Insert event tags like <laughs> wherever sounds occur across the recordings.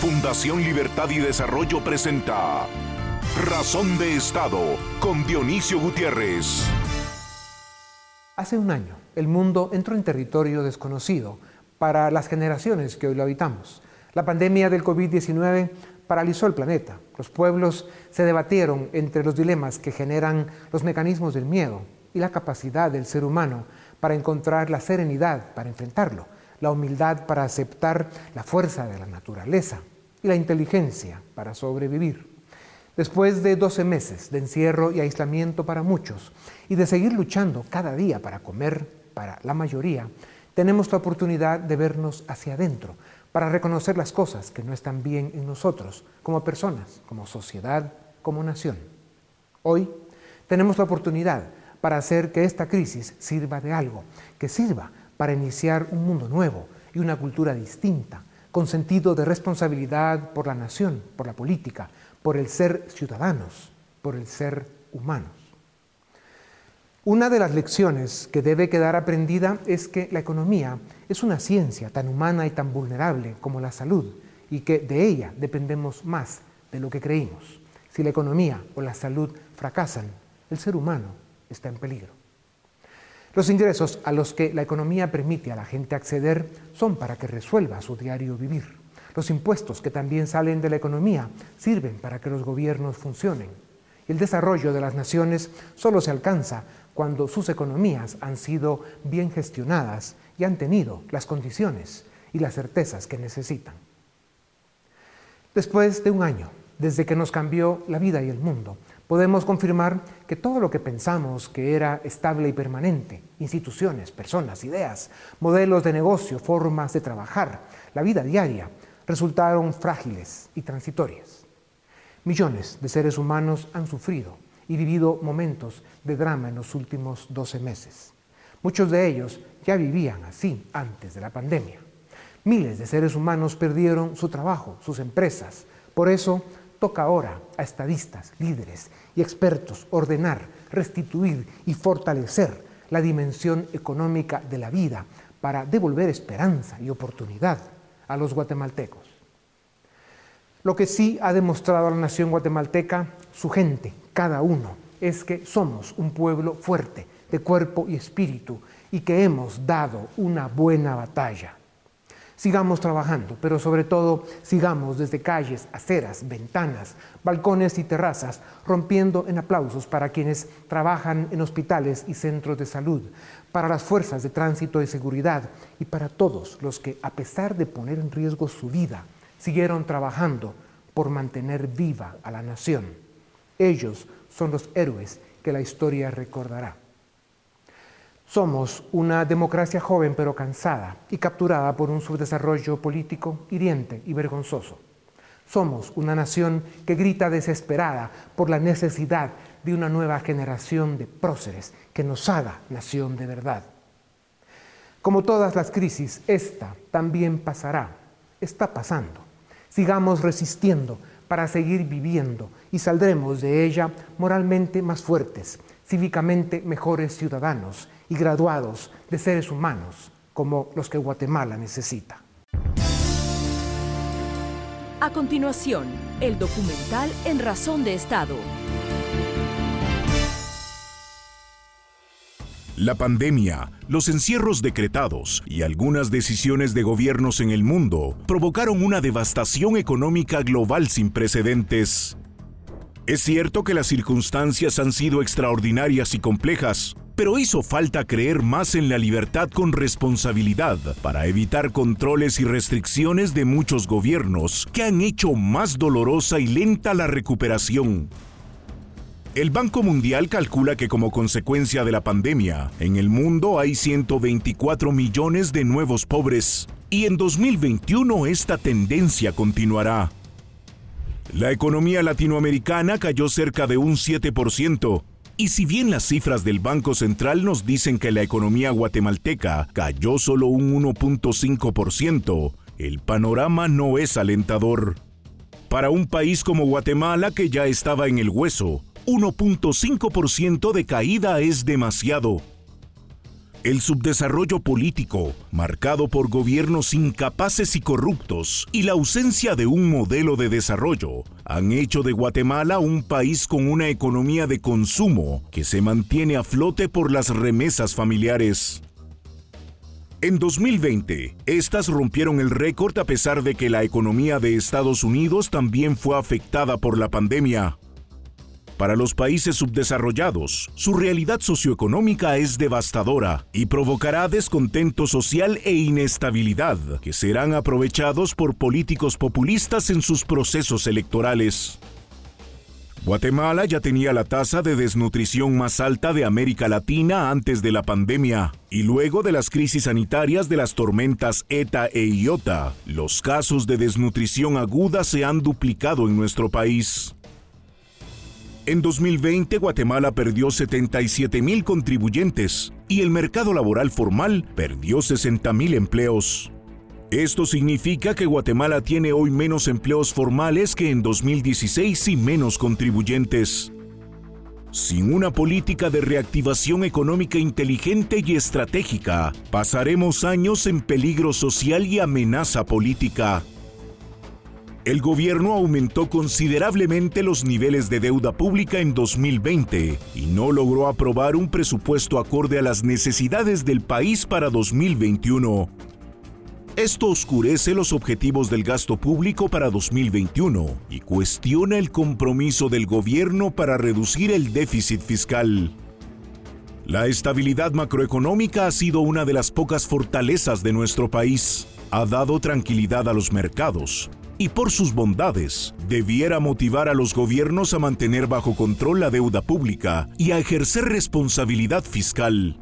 Fundación Libertad y Desarrollo presenta Razón de Estado con Dionisio Gutiérrez. Hace un año, el mundo entró en territorio desconocido para las generaciones que hoy lo habitamos. La pandemia del COVID-19 paralizó el planeta. Los pueblos se debatieron entre los dilemas que generan los mecanismos del miedo y la capacidad del ser humano para encontrar la serenidad para enfrentarlo, la humildad para aceptar la fuerza de la naturaleza y la inteligencia para sobrevivir. Después de 12 meses de encierro y aislamiento para muchos y de seguir luchando cada día para comer para la mayoría, tenemos la oportunidad de vernos hacia adentro para reconocer las cosas que no están bien en nosotros, como personas, como sociedad, como nación. Hoy tenemos la oportunidad para hacer que esta crisis sirva de algo, que sirva para iniciar un mundo nuevo y una cultura distinta, con sentido de responsabilidad por la nación, por la política, por el ser ciudadanos, por el ser humanos. Una de las lecciones que debe quedar aprendida es que la economía es una ciencia tan humana y tan vulnerable como la salud y que de ella dependemos más de lo que creímos. Si la economía o la salud fracasan, el ser humano está en peligro. Los ingresos a los que la economía permite a la gente acceder son para que resuelva su diario vivir. Los impuestos que también salen de la economía sirven para que los gobiernos funcionen. El desarrollo de las naciones solo se alcanza cuando sus economías han sido bien gestionadas y han tenido las condiciones y las certezas que necesitan. Después de un año, desde que nos cambió la vida y el mundo, podemos confirmar que todo lo que pensamos que era estable y permanente, instituciones, personas, ideas, modelos de negocio, formas de trabajar, la vida diaria, resultaron frágiles y transitorias. Millones de seres humanos han sufrido y vivido momentos de drama en los últimos 12 meses. Muchos de ellos ya vivían así antes de la pandemia. Miles de seres humanos perdieron su trabajo, sus empresas. Por eso, Toca ahora a estadistas, líderes y expertos ordenar, restituir y fortalecer la dimensión económica de la vida para devolver esperanza y oportunidad a los guatemaltecos. Lo que sí ha demostrado la nación guatemalteca, su gente, cada uno, es que somos un pueblo fuerte de cuerpo y espíritu y que hemos dado una buena batalla. Sigamos trabajando, pero sobre todo sigamos desde calles, aceras, ventanas, balcones y terrazas, rompiendo en aplausos para quienes trabajan en hospitales y centros de salud, para las fuerzas de tránsito y seguridad y para todos los que, a pesar de poner en riesgo su vida, siguieron trabajando por mantener viva a la nación. Ellos son los héroes que la historia recordará. Somos una democracia joven pero cansada y capturada por un subdesarrollo político hiriente y vergonzoso. Somos una nación que grita desesperada por la necesidad de una nueva generación de próceres que nos haga nación de verdad. Como todas las crisis, esta también pasará, está pasando. Sigamos resistiendo para seguir viviendo y saldremos de ella moralmente más fuertes, cívicamente mejores ciudadanos y graduados de seres humanos como los que Guatemala necesita. A continuación, el documental En Razón de Estado. La pandemia, los encierros decretados y algunas decisiones de gobiernos en el mundo provocaron una devastación económica global sin precedentes. Es cierto que las circunstancias han sido extraordinarias y complejas, pero hizo falta creer más en la libertad con responsabilidad para evitar controles y restricciones de muchos gobiernos que han hecho más dolorosa y lenta la recuperación. El Banco Mundial calcula que como consecuencia de la pandemia, en el mundo hay 124 millones de nuevos pobres y en 2021 esta tendencia continuará. La economía latinoamericana cayó cerca de un 7%, y si bien las cifras del Banco Central nos dicen que la economía guatemalteca cayó solo un 1.5%, el panorama no es alentador. Para un país como Guatemala que ya estaba en el hueso, 1.5% de caída es demasiado. El subdesarrollo político, marcado por gobiernos incapaces y corruptos, y la ausencia de un modelo de desarrollo, han hecho de Guatemala un país con una economía de consumo que se mantiene a flote por las remesas familiares. En 2020, estas rompieron el récord a pesar de que la economía de Estados Unidos también fue afectada por la pandemia. Para los países subdesarrollados, su realidad socioeconómica es devastadora y provocará descontento social e inestabilidad que serán aprovechados por políticos populistas en sus procesos electorales. Guatemala ya tenía la tasa de desnutrición más alta de América Latina antes de la pandemia, y luego de las crisis sanitarias de las tormentas ETA e IOTA, los casos de desnutrición aguda se han duplicado en nuestro país. En 2020, Guatemala perdió 77 mil contribuyentes y el mercado laboral formal perdió 60 mil empleos. Esto significa que Guatemala tiene hoy menos empleos formales que en 2016 y menos contribuyentes. Sin una política de reactivación económica inteligente y estratégica, pasaremos años en peligro social y amenaza política el gobierno aumentó considerablemente los niveles de deuda pública en 2020 y no logró aprobar un presupuesto acorde a las necesidades del país para 2021. Esto oscurece los objetivos del gasto público para 2021 y cuestiona el compromiso del gobierno para reducir el déficit fiscal. La estabilidad macroeconómica ha sido una de las pocas fortalezas de nuestro país. Ha dado tranquilidad a los mercados, y por sus bondades, debiera motivar a los gobiernos a mantener bajo control la deuda pública y a ejercer responsabilidad fiscal.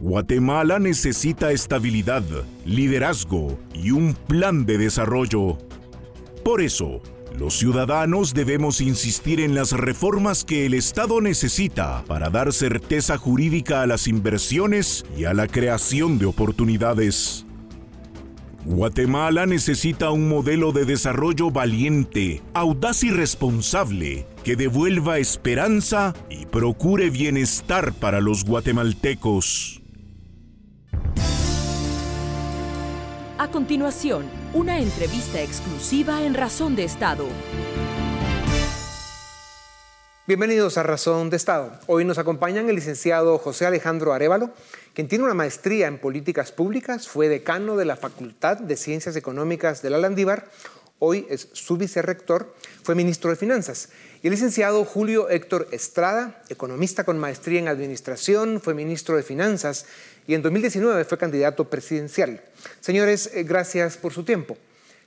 Guatemala necesita estabilidad, liderazgo y un plan de desarrollo. Por eso, los ciudadanos debemos insistir en las reformas que el Estado necesita para dar certeza jurídica a las inversiones y a la creación de oportunidades. Guatemala necesita un modelo de desarrollo valiente, audaz y responsable que devuelva esperanza y procure bienestar para los guatemaltecos. A continuación, una entrevista exclusiva en Razón de Estado. Bienvenidos a Razón de Estado. Hoy nos acompañan el licenciado José Alejandro Arevalo, quien tiene una maestría en políticas públicas, fue decano de la Facultad de Ciencias Económicas de la Landívar, hoy es su vicerrector, fue ministro de Finanzas. Y el licenciado Julio Héctor Estrada, economista con maestría en administración, fue ministro de Finanzas y en 2019 fue candidato presidencial. Señores, eh, gracias por su tiempo.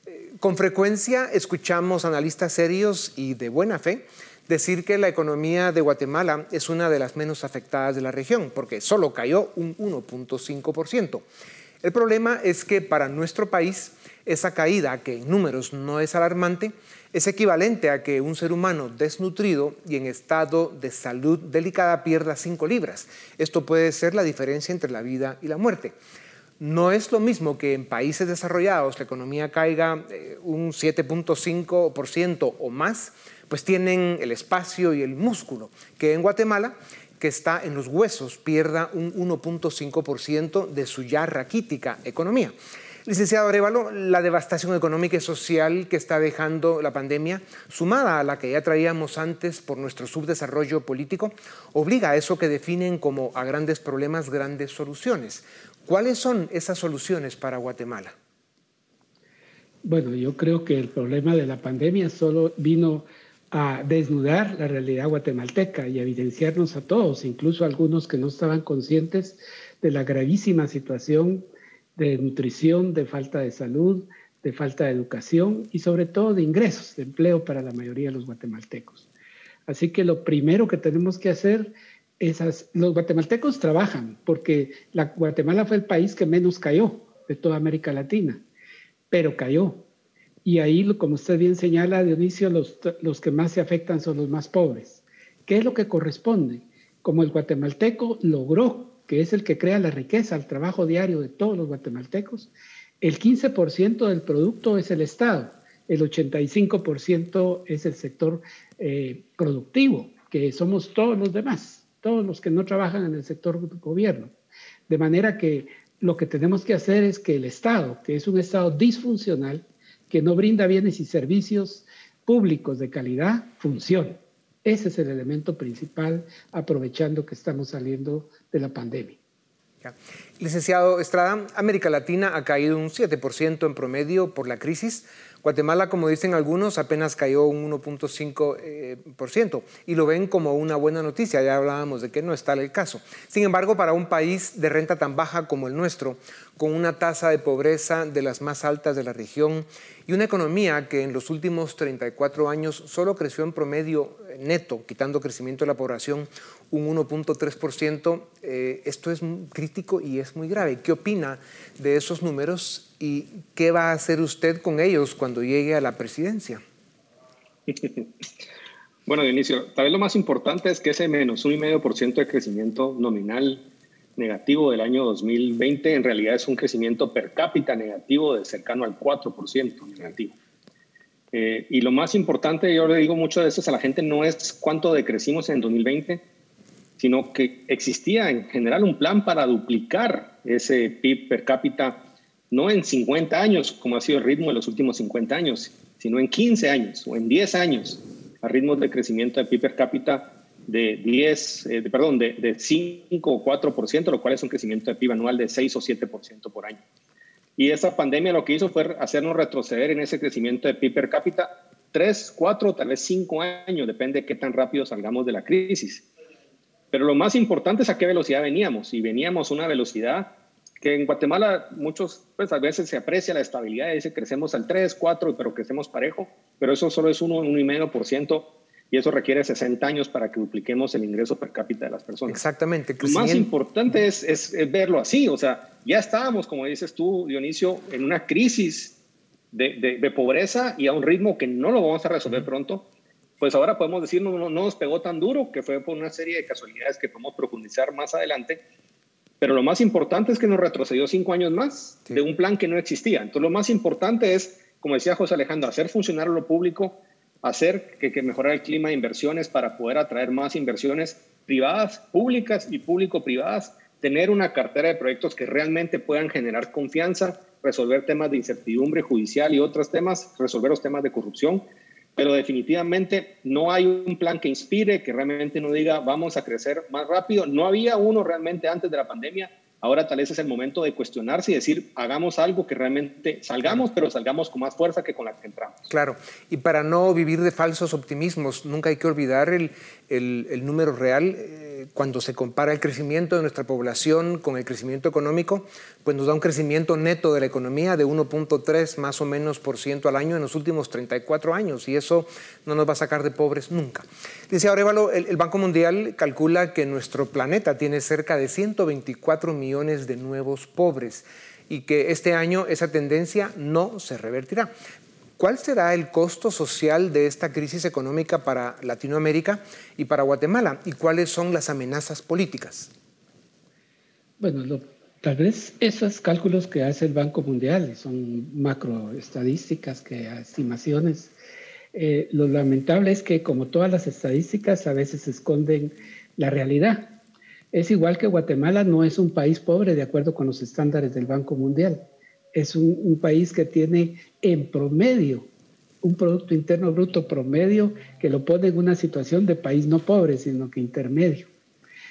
Eh, con frecuencia escuchamos analistas serios y de buena fe decir que la economía de Guatemala es una de las menos afectadas de la región, porque solo cayó un 1.5%. El problema es que para nuestro país esa caída, que en números no es alarmante, es equivalente a que un ser humano desnutrido y en estado de salud delicada pierda 5 libras. Esto puede ser la diferencia entre la vida y la muerte. No es lo mismo que en países desarrollados la economía caiga eh, un 7.5% o más, pues tienen el espacio y el músculo, que en Guatemala, que está en los huesos, pierda un 1.5% de su ya raquítica economía. Licenciado Arevalo, la devastación económica y social que está dejando la pandemia, sumada a la que ya traíamos antes por nuestro subdesarrollo político, obliga a eso que definen como a grandes problemas grandes soluciones. ¿Cuáles son esas soluciones para Guatemala? Bueno, yo creo que el problema de la pandemia solo vino a desnudar la realidad guatemalteca y evidenciarnos a todos, incluso a algunos que no estaban conscientes de la gravísima situación de nutrición, de falta de salud, de falta de educación y sobre todo de ingresos, de empleo para la mayoría de los guatemaltecos. Así que lo primero que tenemos que hacer es, los guatemaltecos trabajan porque la, Guatemala fue el país que menos cayó de toda América Latina, pero cayó y ahí, como usted bien señala, Dionisio, los, los que más se afectan son los más pobres. ¿Qué es lo que corresponde? Como el guatemalteco logró, que es el que crea la riqueza, el trabajo diario de todos los guatemaltecos, el 15% del producto es el Estado, el 85% es el sector eh, productivo, que somos todos los demás, todos los que no trabajan en el sector gobierno. De manera que lo que tenemos que hacer es que el Estado, que es un Estado disfuncional, que no brinda bienes y servicios públicos de calidad, funcione. Ese es el elemento principal, aprovechando que estamos saliendo de la pandemia. Licenciado Estrada, América Latina ha caído un 7% en promedio por la crisis. Guatemala, como dicen algunos, apenas cayó un 1.5% eh, y lo ven como una buena noticia. Ya hablábamos de que no está el caso. Sin embargo, para un país de renta tan baja como el nuestro, con una tasa de pobreza de las más altas de la región y una economía que en los últimos 34 años solo creció en promedio neto, quitando crecimiento de la población, un 1.3%, eh, esto es crítico y es muy grave. ¿Qué opina de esos números y qué va a hacer usted con ellos cuando llegue a la presidencia? <laughs> Bueno, Dionisio, tal vez lo más importante es que ese menos 1,5% de crecimiento nominal negativo del año 2020 en realidad es un crecimiento per cápita negativo de cercano al 4% negativo. Eh, y lo más importante, yo le digo muchas veces a la gente, no es cuánto decrecimos en 2020, sino que existía en general un plan para duplicar ese PIB per cápita, no en 50 años, como ha sido el ritmo de los últimos 50 años, sino en 15 años o en 10 años, a ritmos de crecimiento de PIB per cápita de 10, eh, perdón, de, de 5 o 4%, lo cual es un crecimiento de PIB anual de 6 o 7% por año. Y esa pandemia lo que hizo fue hacernos retroceder en ese crecimiento de PIB per cápita 3, 4, tal vez 5 años, depende de qué tan rápido salgamos de la crisis. Pero lo más importante es a qué velocidad veníamos. Y veníamos a una velocidad que en Guatemala muchos, pues a veces se aprecia la estabilidad, dice crecemos al 3, 4, pero crecemos parejo, pero eso solo es 1, 1,5% y eso requiere 60 años para que dupliquemos el ingreso per cápita de las personas. Exactamente. Lo más importante es, es, verlo así, o sea, ya estábamos, como dices tú, Dionisio, en una crisis de, de, pobreza y a un ritmo que no lo vamos a resolver pronto pues ahora podemos decir no, no, nos pegó tan duro, que fue por una serie de casualidades que podemos profundizar más adelante, pero lo más importante es que nos retrocedió cinco años más de un plan que no existía. Entonces lo más importante es, como decía José Alejandro, hacer funcionar lo público, hacer que, que mejorar el clima de inversiones para poder atraer más inversiones privadas, públicas y público-privadas, tener una cartera de proyectos que realmente puedan generar confianza, resolver temas de incertidumbre judicial y otros temas, resolver los temas de corrupción pero definitivamente no hay un plan que inspire, que realmente no diga vamos a crecer más rápido. No había uno realmente antes de la pandemia. Ahora tal vez es el momento de cuestionarse y decir, hagamos algo que realmente salgamos, pero salgamos con más fuerza que con la que entramos. Claro, y para no vivir de falsos optimismos, nunca hay que olvidar el, el, número real. Eh, cuando se compara el crecimiento de nuestra población con el crecimiento económico, pues nos da un crecimiento neto de la economía de 1.3 más o menos por ciento al año en los últimos 34 años y eso no nos va a sacar de pobres nunca. Dice Arevalo, el, el Banco Mundial calcula que nuestro planeta tiene cerca de 124 millones de nuevos pobres y que este año esa tendencia no se revertirá. ¿Cuál será el costo social de esta crisis económica para Latinoamérica y para Guatemala? ¿Y cuáles son las amenazas políticas? Bueno, tal vez esos cálculos que hace el Banco Mundial son macroestadísticas, que estimaciones. Eh, lo lamentable es que como todas las estadísticas a veces esconden la realidad. Es igual que Guatemala no es un país pobre de acuerdo con los estándares del Banco Mundial es un, país que tiene en promedio un Producto Interno Bruto promedio que lo pone en una situación de país no pobre, sino que intermedio.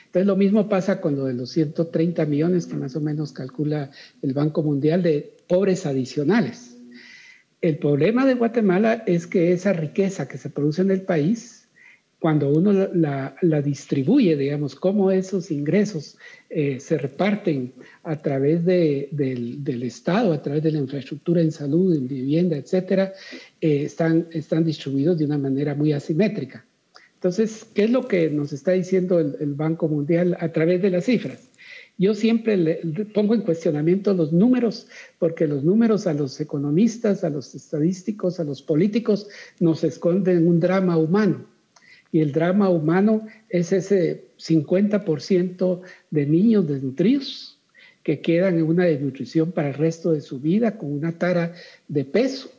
Entonces lo mismo pasa con lo de los 130 millones que más o menos calcula el Banco Mundial de pobres adicionales. El problema de Guatemala es que esa riqueza que se produce en el país cuando uno la, distribuye, digamos, cómo esos ingresos eh, se reparten a través del, Estado, a través de la infraestructura en salud, en vivienda, etcétera, eh, están, están distribuidos de una manera muy asimétrica. Entonces, ¿qué es lo que nos está diciendo el, Banco Mundial a través de las cifras? Yo siempre le, pongo en cuestionamiento los números, porque los números a los economistas, a los estadísticos, a los políticos, nos esconden un drama humano y el drama humano es ese 50% de niños desnutridos que quedan en una desnutrición para el resto de su vida con una tara de peso,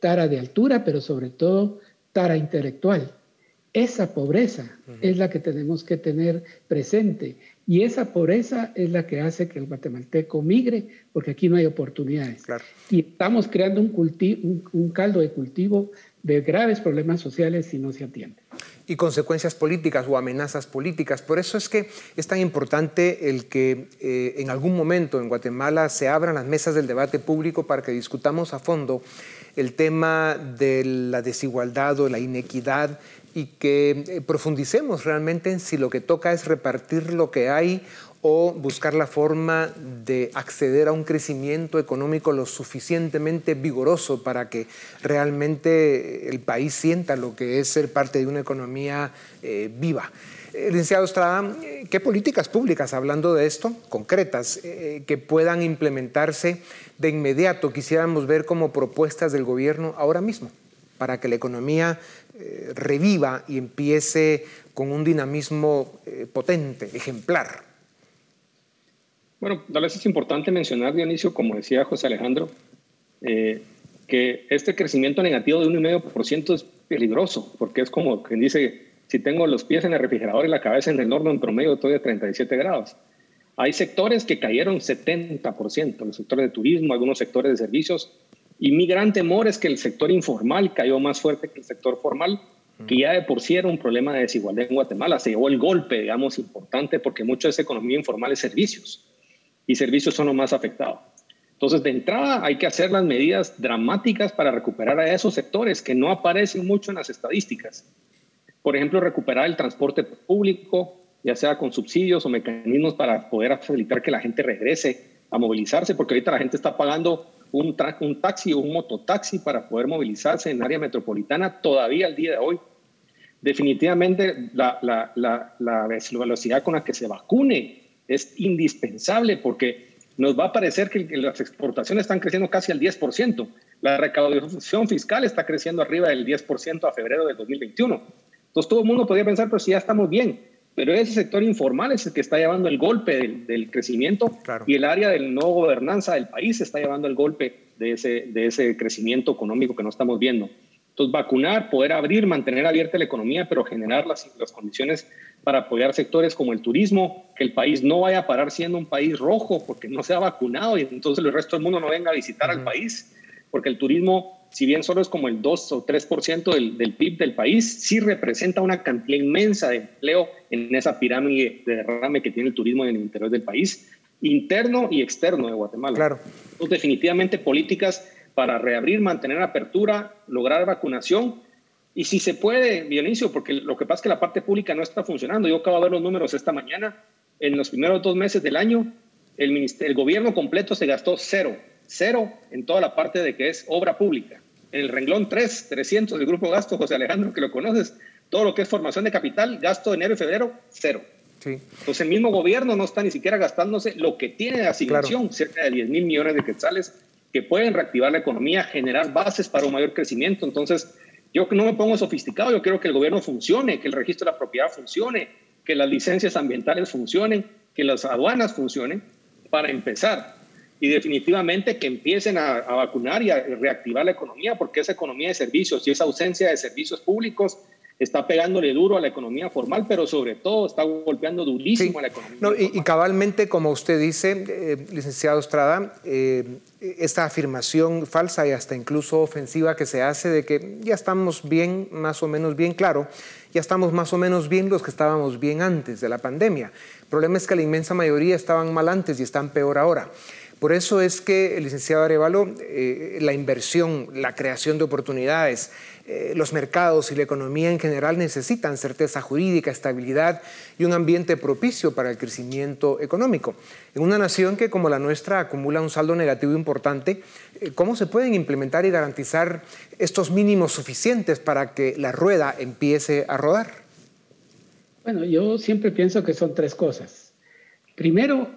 tara de altura, pero sobre todo tara intelectual. Esa pobreza es la que tenemos que tener presente Y esa pobreza es la que hace que el guatemalteco migre, porque aquí no hay oportunidades. Y estamos creando un, un caldo de cultivo de graves problemas sociales si no se atiende y consecuencias políticas o amenazas políticas. Por eso es que es tan importante el que eh, en algún momento en Guatemala se abran las mesas del debate público para que discutamos a fondo el tema de la desigualdad o la inequidad y que eh, profundicemos realmente en si lo que toca es repartir lo que hay o buscar la forma de acceder a un crecimiento económico lo suficientemente vigoroso para que realmente el país sienta lo que es ser parte de una economía eh, viva. Eh, licenciado Estrada, eh, ¿qué políticas públicas, hablando de esto, concretas, que puedan implementarse de inmediato, quisiéramos ver como propuestas del gobierno ahora mismo, para que la economía reviva y empiece con un dinamismo potente, ejemplar? Bueno, tal vez es importante mencionar, Dionisio, como decía José Alejandro, eh, que este crecimiento negativo de 1,5% es peligroso, porque es como quien dice, si tengo los pies en el refrigerador y la cabeza en el horno en promedio, estoy a 37 grados. Hay sectores que cayeron 70%, los sectores de turismo, algunos sectores de servicios, y mi gran temor es que el sector informal cayó más fuerte que el sector formal, que ya de por sí era un problema de desigualdad en Guatemala. Se llevó el golpe, digamos, importante, porque mucho de esa economía informal es servicios y servicios son los más afectados. Entonces, de entrada hay que hacer las medidas dramáticas para recuperar a esos sectores que no aparecen mucho en las estadísticas. Por ejemplo, recuperar el transporte público, ya sea con subsidios o mecanismos para poder facilitar que la gente regrese a movilizarse, porque ahorita la gente está pagando un, taxi o un mototaxi para poder movilizarse en área metropolitana todavía al día de hoy. Definitivamente la velocidad con la que se vacune es indispensable porque nos va a parecer que las exportaciones están creciendo casi al 10%. La recaudación fiscal está creciendo arriba del 10% a febrero de 2021. Entonces todo el mundo podría pensar, pero si ya estamos bien. Pero ese sector informal es el que está llevando el golpe del, crecimiento y el área de no gobernanza del país está llevando el golpe de ese, de ese crecimiento económico que no estamos viendo. Entonces, vacunar, poder abrir, mantener abierta la economía, pero generar las, las condiciones para apoyar sectores como el turismo, que el país no vaya a parar siendo un país rojo porque no se ha vacunado y entonces el resto del mundo no venga a visitar al país, porque el turismo, si bien solo es como el 2 o 3% del, del PIB del país, sí representa una cantidad inmensa de empleo en esa pirámide de derrame que tiene el turismo en el interior del país, interno y externo de Guatemala. Claro. Entonces, definitivamente políticas para reabrir, mantener apertura, lograr vacunación y si se puede, Dionisio, porque lo que pasa es que la parte pública no está funcionando. Yo acabo de ver los números esta mañana. En los primeros dos meses del año, el, el gobierno completo se gastó cero, cero en toda la parte de que es obra pública. En el renglón 3, 300 del grupo gasto, José Alejandro, que lo conoces, todo lo que es formación de capital, gasto de enero y febrero, cero. Sí. Entonces el mismo gobierno no está ni siquiera gastándose lo que tiene de asignación, cerca de 10 mil millones de quetzales, que pueden reactivar la economía, generar bases para un mayor crecimiento. Entonces, yo no me pongo sofisticado, yo quiero que el gobierno funcione, que el registro de la propiedad funcione, que las licencias ambientales funcionen, que las aduanas funcionen para empezar. Y definitivamente que empiecen a, a vacunar y a reactivar la economía, porque esa economía de servicios y esa ausencia de servicios públicos está pegándole duro a la economía formal, pero sobre todo está golpeando durísimo a la economía. No, y, cabalmente, como usted dice, eh, licenciado Estrada, eh, esta afirmación falsa y hasta incluso ofensiva que se hace de que ya estamos bien, más o menos bien claro, ya estamos más o menos bien los que estábamos bien antes de la pandemia. El problema es que la inmensa mayoría estaban mal antes y están peor ahora. Por eso es que licenciado Arevalo, eh, la inversión, la creación de oportunidades, eh, los mercados y la economía en general necesitan certeza jurídica, estabilidad y un ambiente propicio para el crecimiento económico. En una nación que como la nuestra acumula un saldo negativo importante, eh, ¿cómo se pueden implementar y garantizar estos mínimos suficientes para que la rueda empiece a rodar? Bueno, yo siempre pienso que son tres cosas. Primero,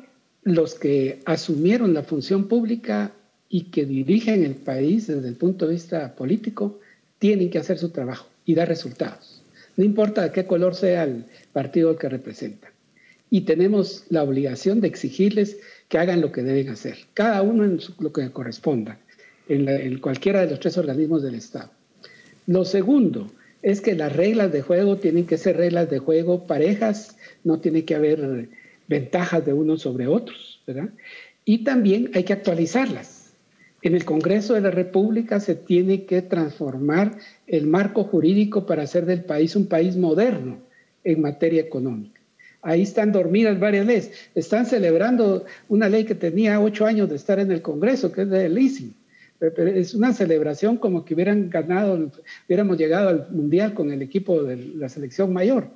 los que asumieron la función pública y que dirigen el país desde el punto de vista político tienen que hacer su trabajo y dar resultados. No importa de qué color sea el partido que representan. Y tenemos la obligación de exigirles que hagan lo que deben hacer, cada uno en lo que corresponda, en, en cualquiera de los tres organismos del Estado. Lo segundo es que las reglas de juego tienen que ser reglas de juego parejas, no tiene que haber ventajas de unos sobre otros, ¿verdad? Y también hay que actualizarlas. En el Congreso de la República se tiene que transformar el marco jurídico para hacer del país un país moderno en materia económica. Ahí están dormidas varias leyes. Están celebrando una ley que tenía ocho años de estar en el Congreso, que es de leasing. Es una celebración como que hubieran ganado, hubiéramos llegado al Mundial con el equipo de la selección mayor.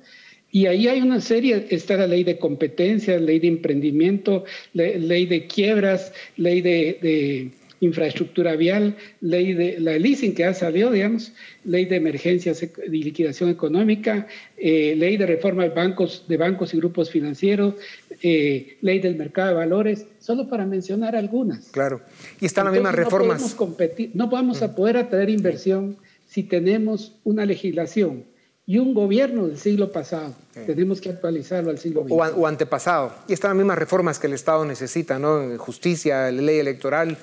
Y ahí hay una serie, está la ley de competencia, ley de emprendimiento, ley de quiebras, ley de, infraestructura vial, ley de la leasing que ha salido, digamos, ley de emergencias y liquidación económica, eh, ley de reforma de bancos, de bancos y grupos financieros, eh, ley del mercado de valores, solo para mencionar algunas. Claro. Y están las mismas reformas. Podemos competir, no vamos a mm. poder atraer inversión si tenemos una legislación y un gobierno del siglo pasado. Tenemos que actualizarlo al siglo XX. O, antepasado. Y están las mismas reformas que el Estado necesita, ¿no? Justicia, ley electoral,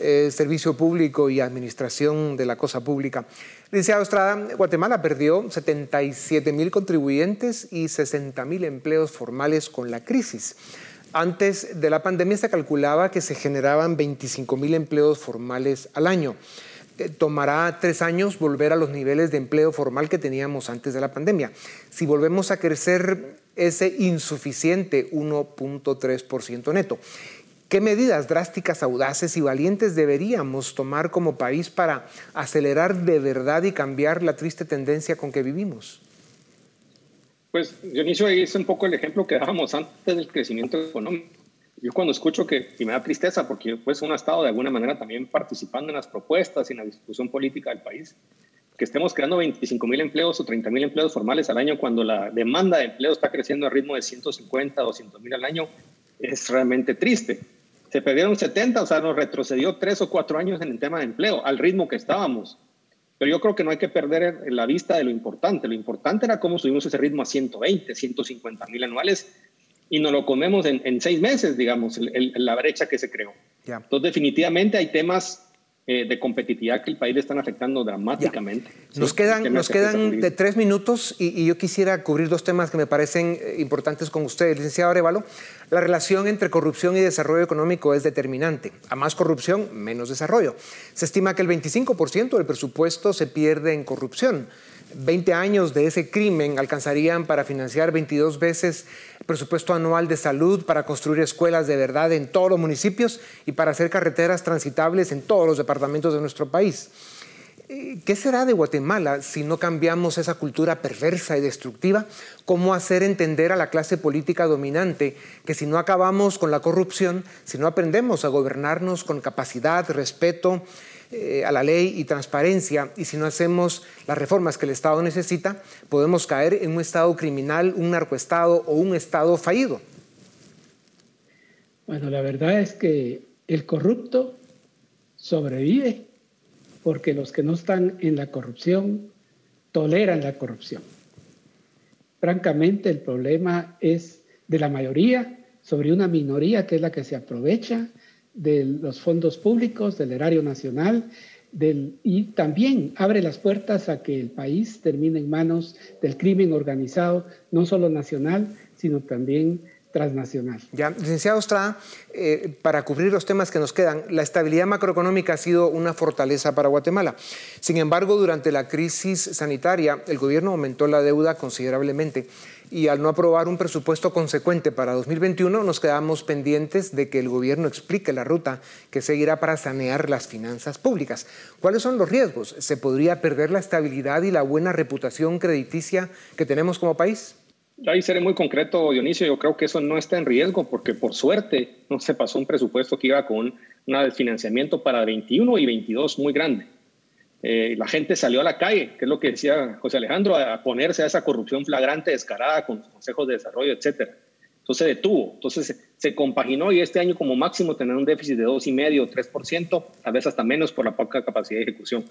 eh, servicio público y administración de la cosa pública. Licenciado Estrada, Guatemala perdió 77 mil contribuyentes y 60 mil empleos formales con la crisis. Antes de la pandemia se calculaba que se generaban 25 mil empleos formales al año. Eh, tomará tres años volver a los niveles de empleo formal que teníamos antes de la pandemia. Si volvemos a crecer ese insuficiente 1.3% neto, ¿qué medidas drásticas, audaces y valientes deberíamos tomar como país para acelerar de verdad y cambiar la triste tendencia con que vivimos? Pues Dionisio hice un poco el ejemplo que dábamos antes del crecimiento económico yo cuando escucho que, y me da tristeza porque pues uno ha estado de alguna manera también participando en las propuestas y en la discusión política del país, que estemos creando 25 mil empleos o 30 mil empleos formales al año cuando la demanda de empleo está creciendo a ritmo de 150, 200 mil al año, es realmente triste. Se perdieron 70, o sea, nos retrocedió tres o cuatro años en el tema de empleo, al ritmo que estábamos. Pero yo creo que no hay que perder la vista de lo importante. Lo importante era cómo subimos ese ritmo a 120, 150 mil anuales y nos lo comemos en, seis meses, digamos, la brecha que se creó. Entonces, definitivamente hay temas eh, de competitividad que el país le están afectando dramáticamente. Nos quedan, nos quedan de tres minutos y, yo quisiera cubrir dos temas que me parecen eh, importantes con ustedes. Licenciado Arevalo, la relación entre corrupción y desarrollo económico es determinante. A más corrupción, menos desarrollo. Se estima que el 25% del presupuesto se pierde en corrupción. 20 años de ese crimen alcanzarían para financiar 22 veces presupuesto anual de salud, para construir escuelas de verdad en todos los municipios y para hacer carreteras transitables en todos los departamentos de nuestro país. Eh, ¿Qué será de Guatemala si no cambiamos esa cultura perversa y destructiva? ¿Cómo hacer entender a la clase política dominante que si no acabamos con la corrupción, si no aprendemos a gobernarnos con capacidad, respeto, eh, a la ley y transparencia, y si no hacemos las reformas que el Estado necesita, podemos caer en un Estado criminal, un narcoestado o un Estado fallido. Bueno, la verdad es que el corrupto sobrevive porque los que no están en la corrupción toleran la corrupción. Francamente, el problema es de la mayoría sobre una minoría que es la que se aprovecha de los fondos públicos, del erario nacional, del, y también abre las puertas a que el país termine en manos del crimen organizado, no solo nacional, sino también transnacional. Ya, licenciado Estrada, eh, para cubrir los temas que nos quedan, la estabilidad macroeconómica ha sido una fortaleza para Guatemala. Sin embargo, durante la crisis sanitaria, el gobierno aumentó la deuda considerablemente y al no aprobar un presupuesto consecuente para 2021 nos quedamos pendientes de que el gobierno explique la ruta que seguirá para sanear las finanzas públicas. ¿Cuáles son los riesgos? ¿Se podría perder la estabilidad y la buena reputación crediticia que tenemos como país? Ahí seré muy concreto, Dionisio. Yo creo que eso no está en riesgo porque por suerte no se pasó un presupuesto que iba con un desfinanciamiento para 21 y 22 muy grande. Eh, la gente salió a la calle, que es lo que decía José Alejandro, a ponerse a esa corrupción flagrante, descarada, con consejos de desarrollo, etcétera. Entonces se detuvo, entonces se, compaginó y este año como máximo tener un déficit de 2,5 3%, tal vez hasta menos por la poca capacidad de ejecución.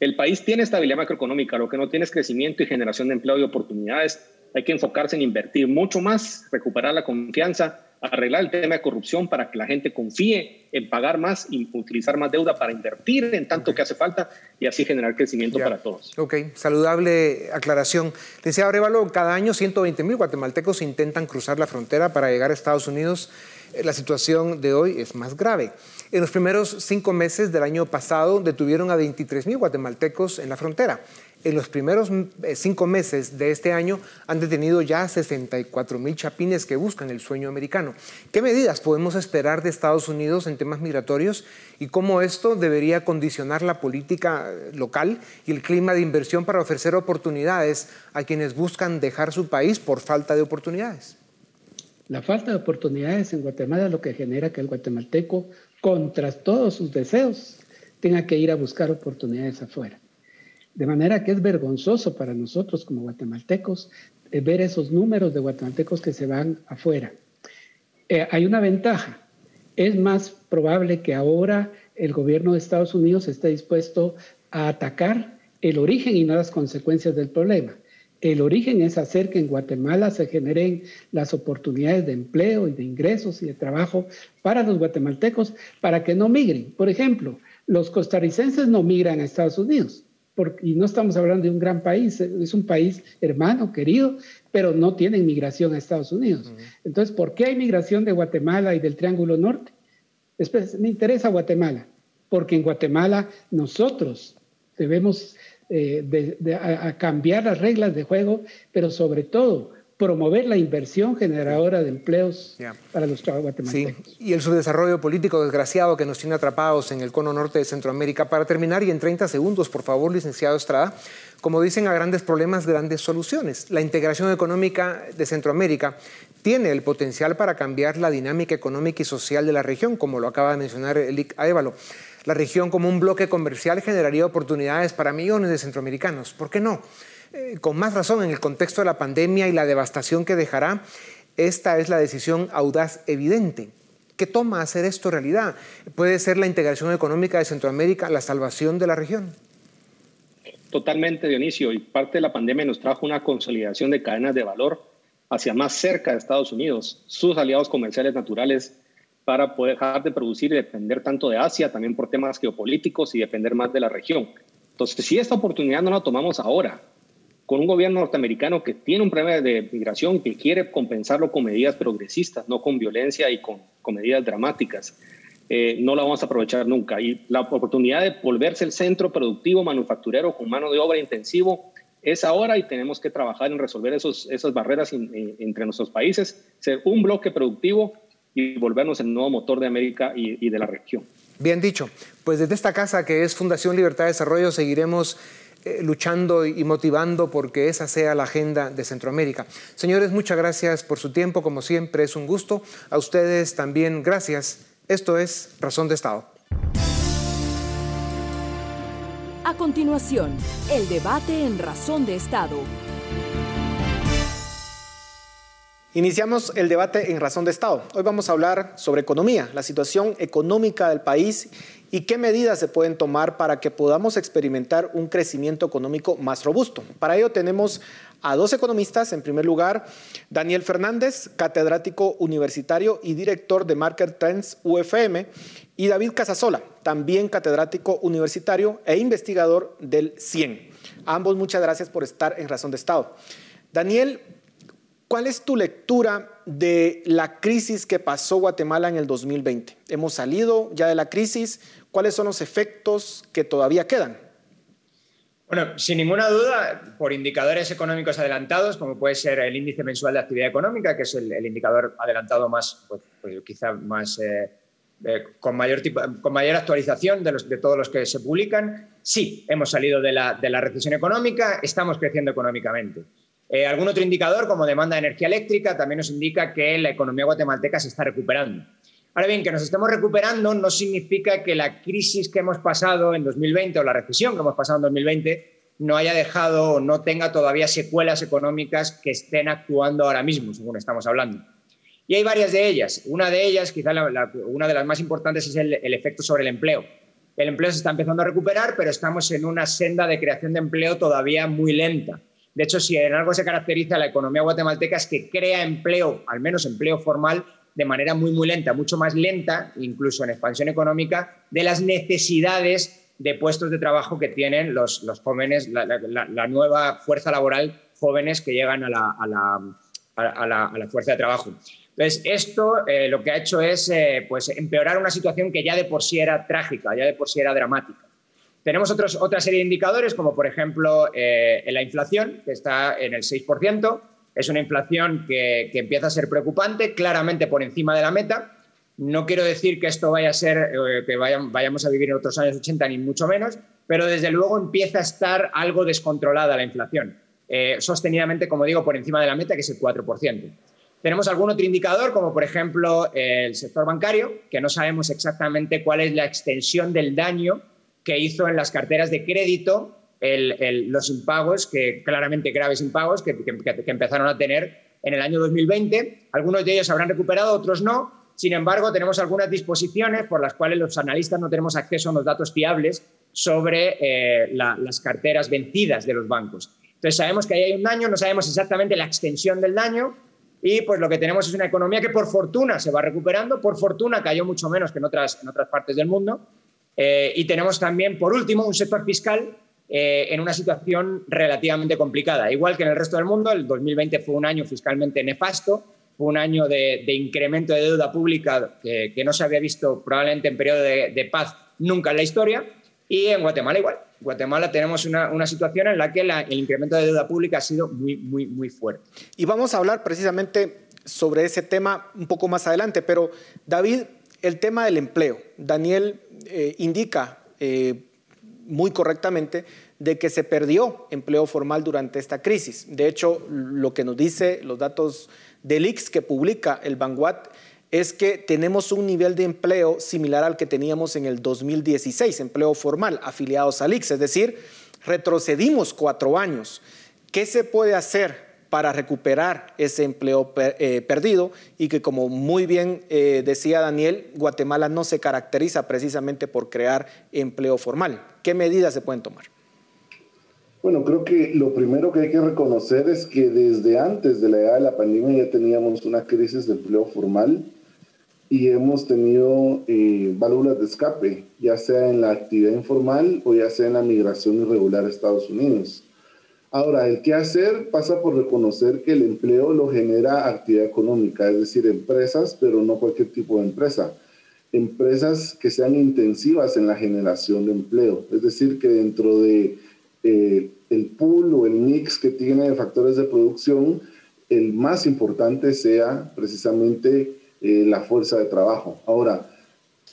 El país tiene estabilidad macroeconómica, lo que no tiene es crecimiento y generación de empleo y oportunidades. Hay que enfocarse en invertir mucho más, recuperar la confianza, arreglar el tema de corrupción para que la gente confíe en pagar más y utilizar más deuda para invertir en tanto que hace falta y así generar crecimiento para todos. Ok, saludable aclaración. Decía Arevalo, cada año 120 mil guatemaltecos intentan cruzar la frontera para llegar a Estados Unidos. Eh, la situación de hoy es más grave. En los primeros cinco meses del año pasado detuvieron a 23 mil guatemaltecos en la frontera en los primeros eh, cinco meses de este año han detenido ya 64 mil chapines que buscan el sueño americano. ¿Qué medidas podemos esperar de Estados Unidos en temas migratorios y cómo esto debería condicionar la política eh, local y el clima de inversión para ofrecer oportunidades a quienes buscan dejar su país por falta de oportunidades? La falta de oportunidades en Guatemala es lo que genera que el guatemalteco, contra todos sus deseos, tenga que ir a buscar oportunidades afuera. De manera que es vergonzoso para nosotros como guatemaltecos eh, ver esos números de guatemaltecos que se van afuera. Eh, hay una ventaja. Es más probable que ahora el gobierno de Estados Unidos esté dispuesto a atacar el origen y no las consecuencias del problema. El origen es hacer que en Guatemala se generen las oportunidades de empleo y de ingresos y de trabajo para los guatemaltecos para que no migren. Por ejemplo, los costarricenses no migran a Estados Unidos y no estamos hablando de un gran país, es un país hermano, querido, pero no tiene inmigración a Estados Unidos. Entonces, ¿por qué hay migración de Guatemala y del Triángulo Norte? Después, me interesa Guatemala, porque en Guatemala nosotros debemos eh, cambiar las reglas de juego, pero sobre todo promover la inversión generadora de empleos para los guatemaltecos. Sí. Y el subdesarrollo político desgraciado que nos tiene atrapados en el cono norte de Centroamérica. Para terminar, y en 30 segundos, por favor, licenciado Estrada, como dicen, a grandes problemas, grandes soluciones. La integración económica de Centroamérica tiene el potencial para cambiar la dinámica económica y social de la región, como lo acaba de mencionar Elic Aévalo. La región como un bloque comercial generaría oportunidades para millones de centroamericanos. ¿Por qué no? Eh, con más razón en el contexto de la pandemia y la devastación que dejará, esta es la decisión audaz evidente. ¿Qué toma hacer esto realidad? ¿Puede ser la integración económica de Centroamérica la salvación de la región? Totalmente, Dionisio. Y parte de la pandemia nos trajo una consolidación de cadenas de valor hacia más cerca de Estados Unidos, sus aliados comerciales naturales, para poder dejar de producir y depender tanto de Asia, también por temas geopolíticos y depender más de la región. Entonces, si esta oportunidad no la tomamos ahora, con un gobierno norteamericano que tiene un problema de migración, que quiere compensarlo con medidas progresistas, no con violencia y con, medidas dramáticas. Eh, no la vamos a aprovechar nunca. Y la oportunidad de volverse el centro productivo manufacturero con mano de obra intensivo es ahora y tenemos que trabajar en resolver esos, esas barreras entre nuestros países, ser un bloque productivo y volvernos el nuevo motor de América y, y de la región. Bien dicho. Pues desde esta casa que es Fundación Libertad de Desarrollo seguiremos eh, luchando y motivando porque esa sea la agenda de Centroamérica. Señores, muchas gracias por su tiempo, como siempre es un gusto. A ustedes también gracias. Esto es Razón de Estado. A continuación, el debate en Razón de Estado. Iniciamos el debate en Razón de Estado. Hoy vamos a hablar sobre economía, la situación económica del país y qué medidas se pueden tomar para que podamos experimentar un crecimiento económico más robusto. Para ello tenemos a dos economistas. En primer lugar, Daniel Fernández, catedrático universitario y director de Market Trends UFM, y David Casasola, también catedrático universitario e investigador del CIEN. ambos muchas gracias por estar en Razón de Estado. Daniel, ¿Cuál es tu lectura de la crisis que pasó Guatemala en el 2020? ¿Hemos salido ya de la crisis? ¿Cuáles son los efectos que todavía quedan? Bueno, sin ninguna duda, por indicadores económicos adelantados, como puede ser el índice mensual de actividad económica, que es el, indicador adelantado más, pues, pues quizá más, eh, eh, con, mayor tipo, con mayor actualización de, los, de todos los que se publican, sí, hemos salido de la, de la recesión económica, estamos creciendo económicamente. Eh, algún otro indicador, como demanda de energía eléctrica, también nos indica que la economía guatemalteca se está recuperando. Ahora bien, que nos estemos recuperando no significa que la crisis que hemos pasado en 2020 o la recesión que hemos pasado en 2020 no haya dejado o no tenga todavía secuelas económicas que estén actuando ahora mismo, según estamos hablando. Y hay varias de ellas. Una de ellas, quizá una de las más importantes, es el efecto sobre el empleo. El empleo se está empezando a recuperar, pero estamos en una senda de creación de empleo todavía muy lenta. De hecho, si en algo se caracteriza la economía guatemalteca es que crea empleo, al menos empleo formal, de manera muy, muy lenta, mucho más lenta, incluso en expansión económica, de las necesidades de puestos de trabajo que tienen los, jóvenes, la, nueva fuerza laboral jóvenes que llegan a la, a la, fuerza de trabajo. Entonces, esto eh, lo que ha hecho es eh, pues, empeorar una situación que ya de por sí era trágica, ya de por sí era dramática. Tenemos otra serie de indicadores, como por ejemplo eh, la inflación, que está en el 6%. Es una inflación que, que, empieza a ser preocupante, claramente por encima de la meta. No quiero decir que esto vaya a ser, eh, que vayamos a vivir en otros años 80, ni mucho menos, pero desde luego empieza a estar algo descontrolada la inflación, eh, sostenidamente, como digo, por encima de la meta, que es el 4%. Tenemos algún otro indicador, como por ejemplo el sector bancario, que no sabemos exactamente cuál es la extensión del daño que hizo en las carteras de crédito los impagos, que claramente graves impagos, que, que empezaron a tener en el año 2020. Algunos de ellos habrán recuperado, otros no, sin embargo, tenemos algunas disposiciones por las cuales los analistas no tenemos acceso a los datos fiables sobre eh, las carteras vencidas de los bancos. Entonces, sabemos que ahí hay un daño, no sabemos exactamente la extensión del daño y pues lo que tenemos es una economía que por fortuna se va recuperando, por fortuna cayó mucho menos que en otras, en otras partes del mundo. Eh, y tenemos también, por último, un sector fiscal eh, en una situación relativamente complicada. Igual que en el resto del mundo, el 2020 fue un año fiscalmente nefasto, fue un año de, incremento de deuda pública que, no se había visto probablemente en periodo de, paz nunca en la historia. Y en Guatemala igual. En Guatemala tenemos una, situación en la que el incremento de deuda pública ha sido muy, muy, muy fuerte. Y vamos a hablar precisamente sobre ese tema un poco más adelante. Pero David, el tema del empleo. Daniel eh, indica eh, muy correctamente de que se perdió empleo formal durante esta crisis. De hecho, lo que nos dice los datos del IX que publica el Vanguard es que tenemos un nivel de empleo similar al que teníamos en el 2016, empleo formal, afiliados al IX, es decir, retrocedimos cuatro años. ¿Qué se puede hacer para recuperar ese empleo eh, perdido y que, como muy bien eh, decía Daniel, Guatemala no se caracteriza precisamente por crear empleo formal? ¿Qué medidas se pueden tomar? Bueno, creo que lo primero que hay que reconocer es que desde antes de la edad de la pandemia ya teníamos una crisis de empleo formal y hemos tenido eh, válvulas de escape, ya sea en la actividad informal o ya sea en la migración irregular a Estados Unidos. Ahora, el qué hacer pasa por reconocer que el empleo lo genera actividad económica, es decir, empresas, pero no cualquier tipo de empresa. Empresas que sean intensivas en la generación de empleo, es decir, que dentro de eh, el pool o el mix que tiene de factores de producción, el más importante sea precisamente eh, la fuerza de trabajo. Ahora,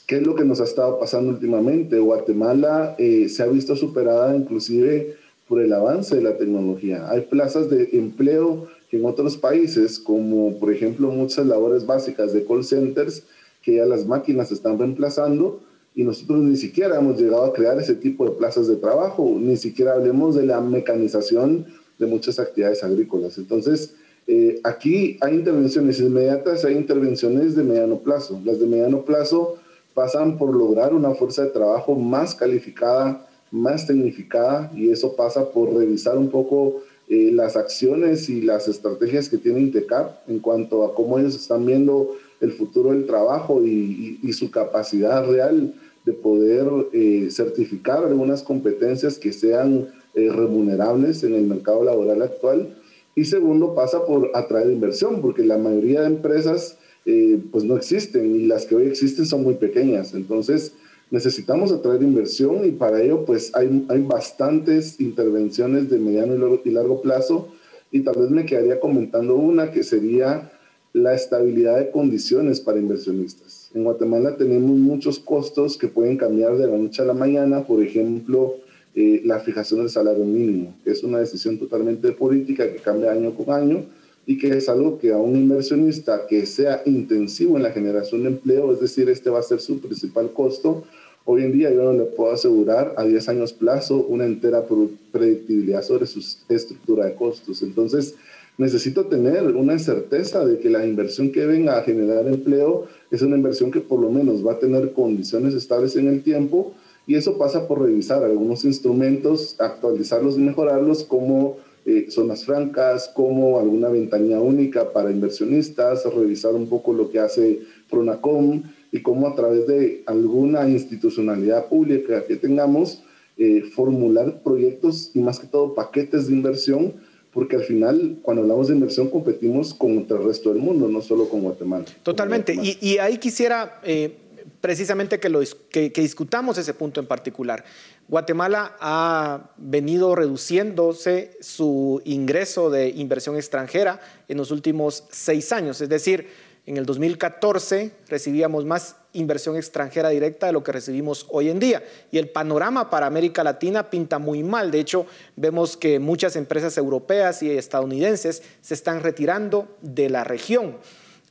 ¿qué es lo que nos ha estado pasando últimamente? Guatemala eh, se ha visto superada inclusive por el avance de la tecnología. Hay plazas de empleo que en otros países, como por ejemplo muchas labores básicas de call centers, que ya las máquinas están reemplazando, y nosotros ni siquiera hemos llegado a crear ese tipo de plazas de trabajo, ni siquiera hablemos de la mecanización de muchas actividades agrícolas. Entonces, eh, aquí hay intervenciones inmediatas, hay intervenciones de mediano plazo. Las de mediano plazo pasan por lograr una fuerza de trabajo más calificada, más tecnificada, y eso pasa por revisar un poco eh, las acciones y las estrategias que tiene INTECAP en cuanto a cómo ellos están viendo el futuro del trabajo y, y su capacidad real de poder eh, certificar algunas competencias que sean eh, remunerables en el mercado laboral actual. Y segundo, pasa por atraer inversión, porque la mayoría de empresas eh, pues no existen y las que hoy existen son muy pequeñas. Entonces necesitamos atraer inversión y para ello pues hay, hay bastantes intervenciones de mediano y largo, y largo plazo. Y tal vez me quedaría comentando una que sería la estabilidad de condiciones para inversionistas. En Guatemala tenemos muchos costos que pueden cambiar de la noche a la mañana, por ejemplo, eh, la fijación del salario mínimo, que es una decisión totalmente política que cambia año con año y que es algo que a un inversionista que sea intensivo en la generación de empleo, es decir, este va a ser su principal costo, hoy en día yo no le puedo asegurar a 10 años plazo una entera predictibilidad sobre su estructura de costos. Entonces, necesito tener una certeza de que la inversión que venga a generar empleo es una inversión que por lo menos va a tener condiciones estables en el tiempo y eso pasa por revisar algunos instrumentos, actualizarlos y mejorarlos como eh, zonas francas, como alguna ventanilla única para inversionistas, revisar un poco lo que hace Pronacom y cómo a través de alguna institucionalidad pública que tengamos, eh, formular proyectos y más que todo paquetes de inversión, porque al final cuando hablamos de inversión competimos con el resto del mundo, no solo con Guatemala. Totalmente. Y, ahí quisiera eh, precisamente que, lo, que, discutamos ese punto en particular. Guatemala ha venido reduciéndose su ingreso de inversión extranjera en los últimos seis años, es decir, en el 2014 recibíamos más inversión extranjera directa de lo que recibimos hoy en día. Y el panorama para América Latina pinta muy mal. De hecho, vemos que muchas empresas europeas y estadounidenses se están retirando de la región.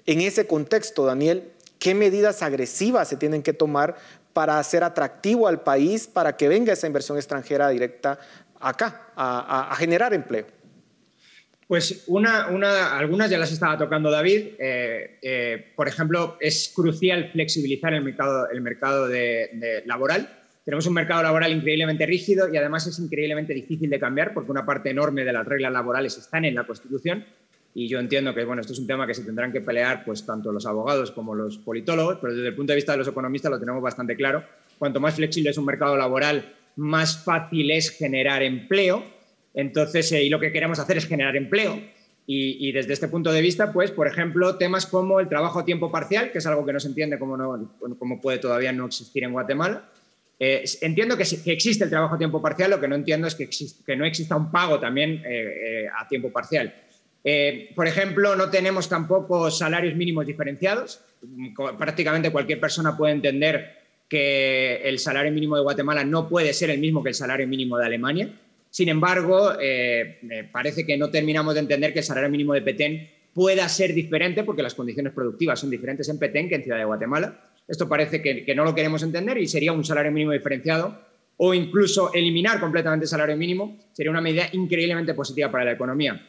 En ese contexto, Daniel, ¿qué medidas agresivas se tienen que tomar para hacer atractivo al país, para que venga esa inversión extranjera directa acá, a, generar empleo? Pues una, una, algunas ya las estaba tocando David. Eh, eh, por ejemplo, es crucial flexibilizar el mercado, el mercado laboral. Tenemos un mercado laboral increíblemente rígido y además es increíblemente difícil de cambiar porque una parte enorme de las reglas laborales están en la Constitución y yo entiendo que bueno, esto es un tema que se tendrán que pelear pues, tanto los abogados como los politólogos, pero desde el punto de vista de los economistas lo tenemos bastante claro. Cuanto más flexible es un mercado laboral, más fácil es generar empleo entonces, eh, lo que queremos hacer es generar empleo. Y, desde este punto de vista, pues, por ejemplo, temas como el trabajo a tiempo parcial, que es algo que no se entiende cómo, no, puede todavía no existir en Guatemala. Eh, entiendo que, existe el trabajo a tiempo parcial, lo que no entiendo es que, no exista un pago también eh, a tiempo parcial. por ejemplo, no tenemos tampoco salarios mínimos diferenciados. Prácticamente cualquier persona puede entender que el salario mínimo de Guatemala no puede ser el mismo que el salario mínimo de Alemania. Sin embargo, eh, me parece que no terminamos de entender que el salario mínimo de Petén pueda ser diferente porque las condiciones productivas son diferentes en Petén que en Ciudad de Guatemala. Esto parece que, no lo queremos entender y sería un salario mínimo diferenciado o incluso eliminar completamente el salario mínimo sería una medida increíblemente positiva para la economía.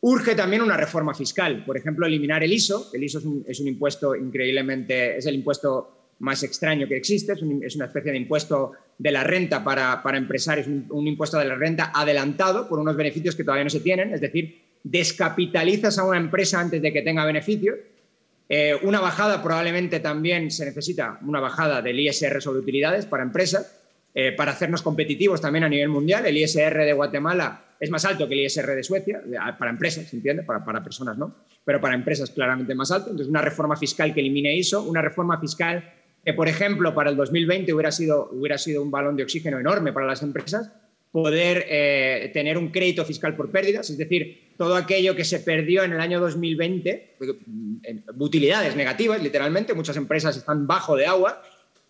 Urge también una reforma fiscal, por ejemplo, eliminar el ISO. El ISO es un, es un impuesto increíblemente, es el impuesto más extraño que existe, es, una especie de impuesto de la renta para, empresarios, un, impuesto de la renta adelantado por unos beneficios que todavía no se tienen, es decir, descapitalizas a una empresa antes de que tenga beneficios. Eh, una bajada probablemente también se necesita, una bajada del ISR sobre utilidades para empresas, eh, para hacernos competitivos también a nivel mundial. El ISR de Guatemala es más alto que el ISR de Suecia, para empresas, ¿se entiende? Para, para personas no, pero para empresas claramente más alto. Entonces, una reforma fiscal que elimine eso, una reforma fiscal que, por ejemplo, para el 2020 hubiera sido, hubiera sido un balón de oxígeno enorme para las empresas, poder eh, tener un crédito fiscal por pérdidas, es decir, todo aquello que se perdió en el año 2020, en utilidades negativas, literalmente, muchas empresas están bajo de agua,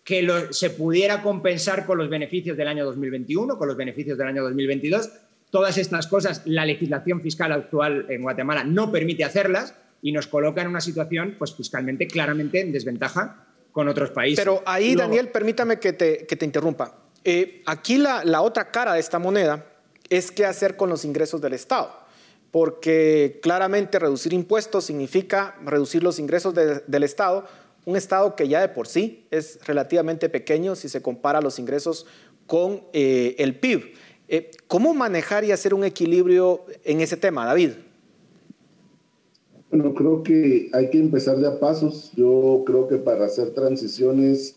que se pudiera compensar con los beneficios del año 2021, con los beneficios del año 2022. Todas estas cosas, la legislación fiscal actual en Guatemala no permite hacerlas y nos coloca en una situación pues, fiscalmente claramente en desventaja con otros países. Pero ahí, Daniel, permítame que te, que te interrumpa. Eh, aquí la, la, otra cara de esta moneda es qué hacer con los ingresos del Estado, porque claramente reducir impuestos significa reducir los ingresos del Estado, un Estado que ya de por sí es relativamente pequeño si se compara los ingresos con eh, el PIB. Eh, ¿Cómo manejar y hacer un equilibrio en ese tema, David? Bueno, creo que hay que empezar de a pasos. Yo creo que para hacer transiciones,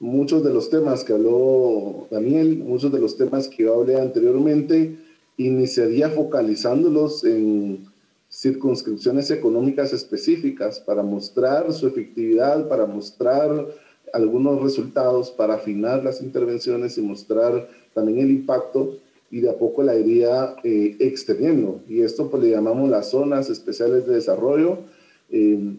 muchos de los temas que habló Daniel, muchos de los temas que yo hablé anteriormente, iniciaría focalizándolos en circunscripciones económicas específicas para mostrar su efectividad, para mostrar algunos resultados, para afinar las intervenciones y mostrar también el impacto y de a poco la iría eh, extendiendo. Y esto pues le llamamos las zonas especiales de desarrollo. Eh,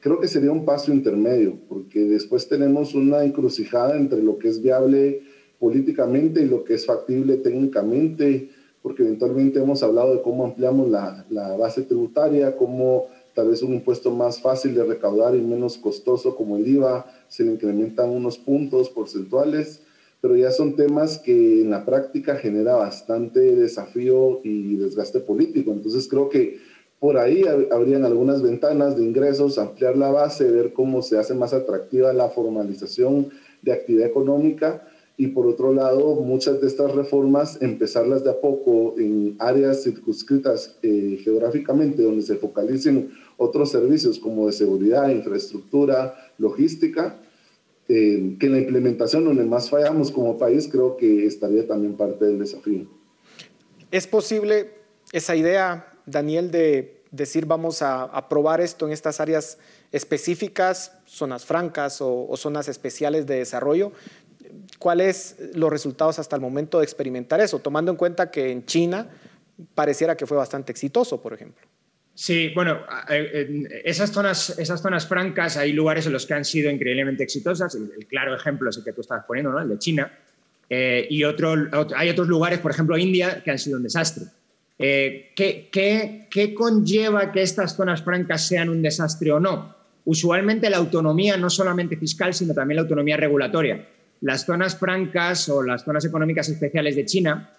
creo que sería un paso intermedio, porque después tenemos una encrucijada entre lo que es viable políticamente y lo que es factible técnicamente, porque eventualmente hemos hablado de cómo ampliamos la, la base tributaria, cómo tal vez un impuesto más fácil de recaudar y menos costoso como el IVA, se le incrementan unos puntos porcentuales pero ya son temas que en la práctica genera bastante desafío y desgaste político. Entonces creo que por ahí habrían algunas ventanas de ingresos, ampliar la base, ver cómo se hace más atractiva la formalización de actividad económica y por otro lado, muchas de estas reformas, empezarlas de a poco en áreas circunscritas eh, geográficamente, donde se focalicen otros servicios como de seguridad, infraestructura, logística, eh, que en la implementación donde más fallamos como país, creo que estaría también parte del desafío. ¿Es posible esa idea, Daniel, de decir vamos a, a probar esto en estas áreas específicas, zonas francas o, o zonas especiales de desarrollo? ¿Cuáles los resultados hasta el momento de experimentar eso? Tomando en cuenta que en China pareciera que fue bastante exitoso, por ejemplo. Sí, bueno, esas zonas, esas zonas francas hay lugares en los que han sido increíblemente exitosas. El, claro ejemplo es el que tú estabas poniendo, ¿no? el de China. Eh, y hay otros lugares, por ejemplo India, que han sido un desastre. Eh, ¿qué, qué, qué conlleva que estas zonas francas sean un desastre o no? Usualmente la autonomía, no solamente fiscal, sino también la autonomía regulatoria. Las zonas francas o las zonas económicas especiales de China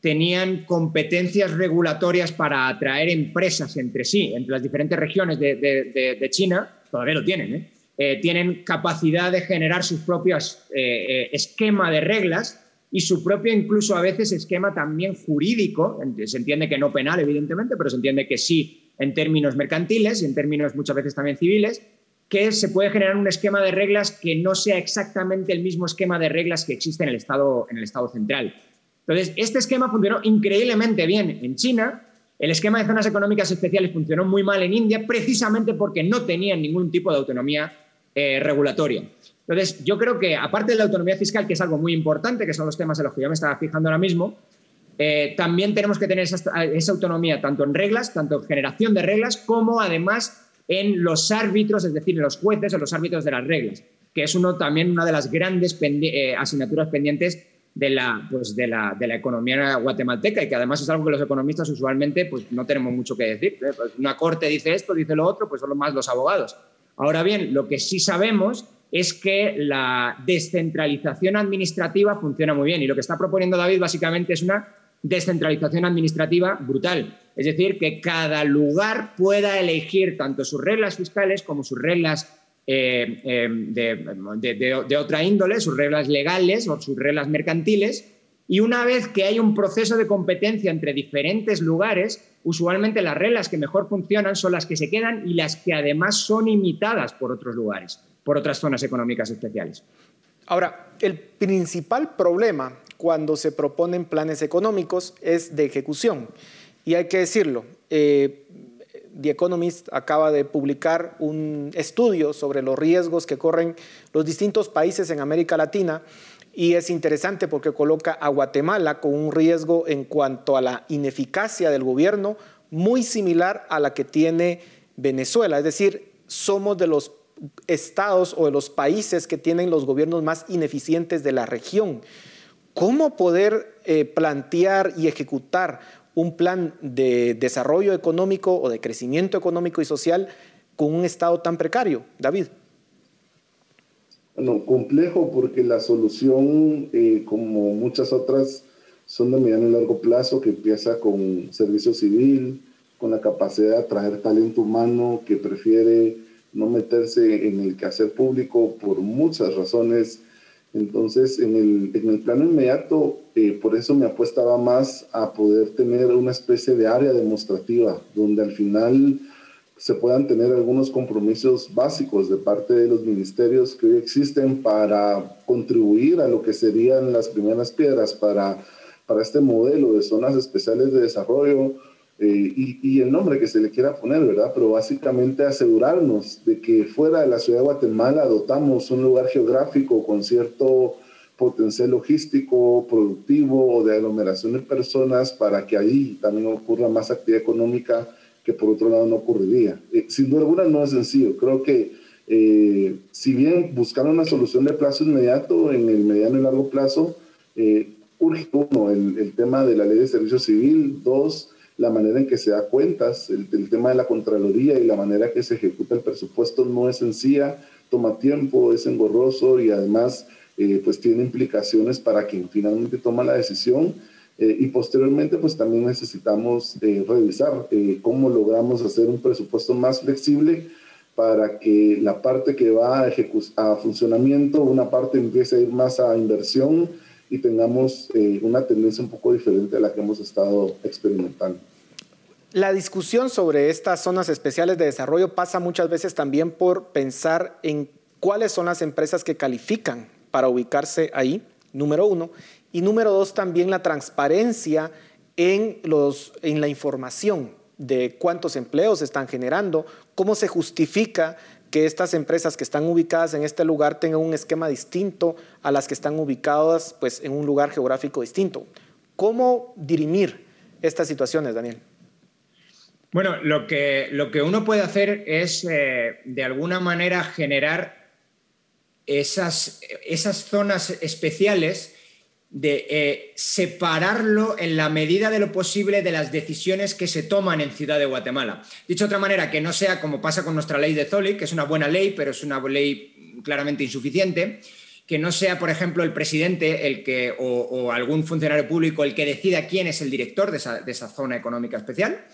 tenían competencias regulatorias para atraer empresas entre sí, entre las diferentes regiones de, China, todavía lo tienen, ¿eh? Eh, tienen capacidad de generar sus propios eh, esquema de reglas y su propio incluso a veces esquema también jurídico, se entiende que no penal evidentemente, pero se entiende que sí en términos mercantiles y en términos muchas veces también civiles, que se puede generar un esquema de reglas que no sea exactamente el mismo esquema de reglas que existe en el Estado, en el estado central. Entonces, este esquema funcionó increíblemente bien en China, el esquema de zonas económicas especiales funcionó muy mal en India, precisamente porque no tenían ningún tipo de autonomía eh, regulatoria. Entonces, yo creo que aparte de la autonomía fiscal, que es algo muy importante, que son los temas en los que yo me estaba fijando ahora mismo, eh, también tenemos que tener esa, autonomía tanto en reglas, tanto en generación de reglas, como además en los árbitros, es decir, en los jueces o los árbitros de las reglas, que es uno, también una de las grandes eh, asignaturas pendientes de la, pues de, la, de la, economía guatemalteca y que además es algo que los economistas usualmente pues, no tenemos mucho que decir. ¿eh? Pues una corte dice esto, dice lo otro, pues son más los abogados. Ahora bien, lo que sí sabemos es que la descentralización administrativa funciona muy bien y lo que está proponiendo David básicamente es una descentralización administrativa brutal. Es decir, que cada lugar pueda elegir tanto sus reglas fiscales como sus reglas eh, eh, de, otra índole, sus reglas legales o sus reglas mercantiles. Y una vez que hay un proceso de competencia entre diferentes lugares, usualmente las reglas que mejor funcionan son las que se quedan y las que además son imitadas por otros lugares, por otras zonas económicas especiales. Ahora, el principal problema cuando se proponen planes económicos es de ejecución. Y hay que decirlo, eh, The Economist acaba de publicar un estudio sobre los riesgos que corren los distintos países en América Latina y es interesante porque coloca a Guatemala con un riesgo en cuanto a la ineficacia del gobierno muy similar a la que tiene Venezuela. Es decir, somos de los estados o de los países que tienen los gobiernos más ineficientes de la región. ¿Cómo poder eh, plantear y ejecutar un plan de desarrollo económico o de crecimiento económico y social con un Estado tan precario? David. Bueno, complejo porque la solución, eh, como muchas otras, son de mediano y largo plazo, que empieza con servicio civil, con la capacidad de atraer talento humano que prefiere no meterse en el quehacer público por muchas razones entonces, en el, en el plano inmediato, eh, por eso me apuestaba más a poder tener una especie de área demostrativa, donde al final se puedan tener algunos compromisos básicos de parte de los ministerios que hoy existen para contribuir a lo que serían las primeras piedras para, para este modelo de zonas especiales de desarrollo, eh, y, el nombre que se le quiera poner, ¿verdad? Pero básicamente asegurarnos de que fuera de la ciudad de Guatemala dotamos un lugar geográfico con cierto potencial logístico, productivo o de aglomeración de personas para que ahí también ocurra más actividad económica que por otro lado no ocurriría. Eh, sin duda alguna no es sencillo. Creo que eh, si bien buscar una solución de plazo inmediato, en el mediano y largo plazo, urge uno, el, el tema de la ley de servicio civil, dos, la manera en que se da cuentas, el, tema de la Contraloría y la manera que se ejecuta el presupuesto no es sencilla, toma tiempo, es engorroso y además eh, pues tiene implicaciones para quien finalmente toma la decisión. Eh, y posteriormente pues también necesitamos eh, revisar cómo logramos hacer un presupuesto más flexible para que la parte que va a, a funcionamiento, una parte empiece a ir más a inversión y tengamos una tendencia un poco diferente a la que hemos estado experimentando. La discusión sobre estas zonas especiales de desarrollo pasa muchas veces también por pensar en cuáles son las empresas que califican para ubicarse ahí, número uno, y número dos, también la transparencia en, la información de cuántos empleos están generando, cómo se justifica que estas empresas que están ubicadas en este lugar tengan un esquema distinto a las que están ubicadas pues, en un lugar geográfico distinto. ¿Cómo dirimir estas situaciones, Daniel? Bueno, lo que, lo que uno puede hacer es, eh, de alguna manera, generar esas, esas zonas especiales de eh, separarlo en la medida de lo posible de las decisiones que se toman en Ciudad de Guatemala. Dicho de otra manera, que no sea como pasa con nuestra ley de Zoli, que es una buena ley, pero es una ley claramente insuficiente, que no sea, por ejemplo, el presidente el que, o, algún funcionario público el que decida quién es el director de esa, zona económica especial,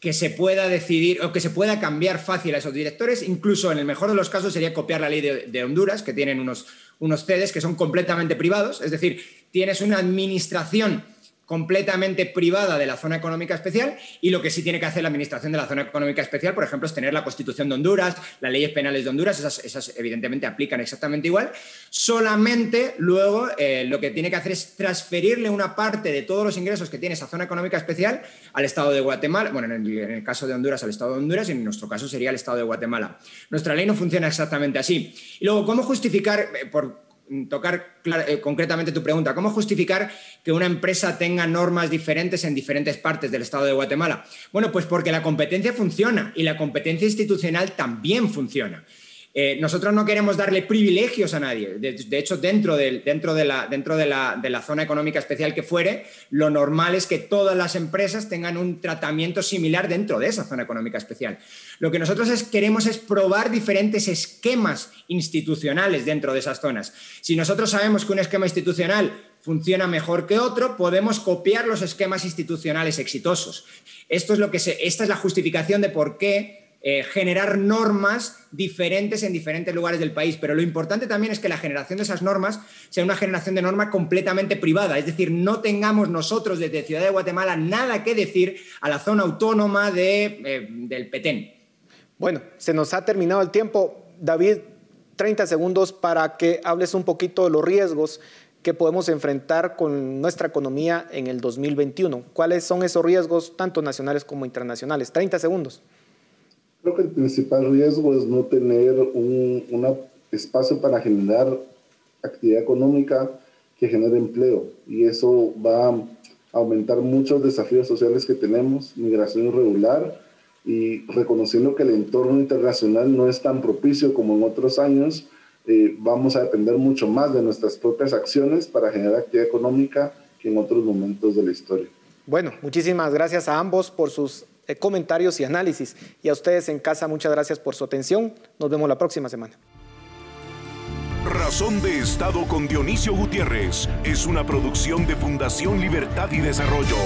que se pueda decidir o que se pueda cambiar fácil a esos directores, incluso en el mejor de los casos sería copiar la ley de, Honduras, que tienen unos, unos CEDES que son completamente privados, es decir, tienes una administración completamente privada de la zona económica especial y lo que sí tiene que hacer la Administración de la Zona Económica Especial, por ejemplo, es tener la Constitución de Honduras, las leyes penales de Honduras, esas, evidentemente aplican exactamente igual. Solamente luego eh, lo que tiene que hacer es transferirle una parte de todos los ingresos que tiene esa Zona Económica Especial al Estado de Guatemala, bueno, en el, caso de Honduras al Estado de Honduras y en nuestro caso sería el Estado de Guatemala. Nuestra ley no funciona exactamente así. Y luego, ¿cómo justificar, eh, por tocar eh, concretamente tu pregunta, ¿cómo justificar que una empresa tenga normas diferentes en diferentes partes del Estado de Guatemala? Bueno, pues porque la competencia funciona y la competencia institucional también funciona. Eh, nosotros no queremos darle privilegios a nadie. De, hecho, dentro, de, la, zona económica especial que fuere, lo normal es que todas las empresas tengan un tratamiento similar dentro de esa zona económica especial. Lo que nosotros queremos es probar diferentes esquemas institucionales dentro de esas zonas. Si nosotros sabemos que un esquema institucional funciona mejor que otro, podemos copiar los esquemas institucionales exitosos. Esto es lo que esta es la justificación de por qué eh, generar normas diferentes en diferentes lugares del país. Pero lo importante también es que la generación de esas normas sea una generación de norma completamente privada. Es decir, no tengamos nosotros desde Ciudad de Guatemala nada que decir a la zona autónoma de, eh, del Petén. Bueno, se nos ha terminado el tiempo. David, 30 segundos para que hables un poquito de los riesgos que podemos enfrentar con nuestra economía en el 2021. ¿Cuáles son esos riesgos, tanto nacionales como internacionales? 30 segundos. Creo que el principal riesgo es no tener un espacio para generar actividad económica que genere empleo y eso va a aumentar muchos desafíos sociales que tenemos, migración irregular y reconociendo que el entorno internacional no es tan propicio como en otros años, eh, vamos a depender mucho más de nuestras propias acciones para generar actividad económica que en otros momentos de la historia. Bueno, muchísimas gracias a ambos por sus comentarios y análisis. Y a ustedes en casa, muchas gracias por su atención. Nos vemos la próxima semana. Razón de Estado con Dionisio Gutiérrez es una producción de Fundación Libertad y Desarrollo.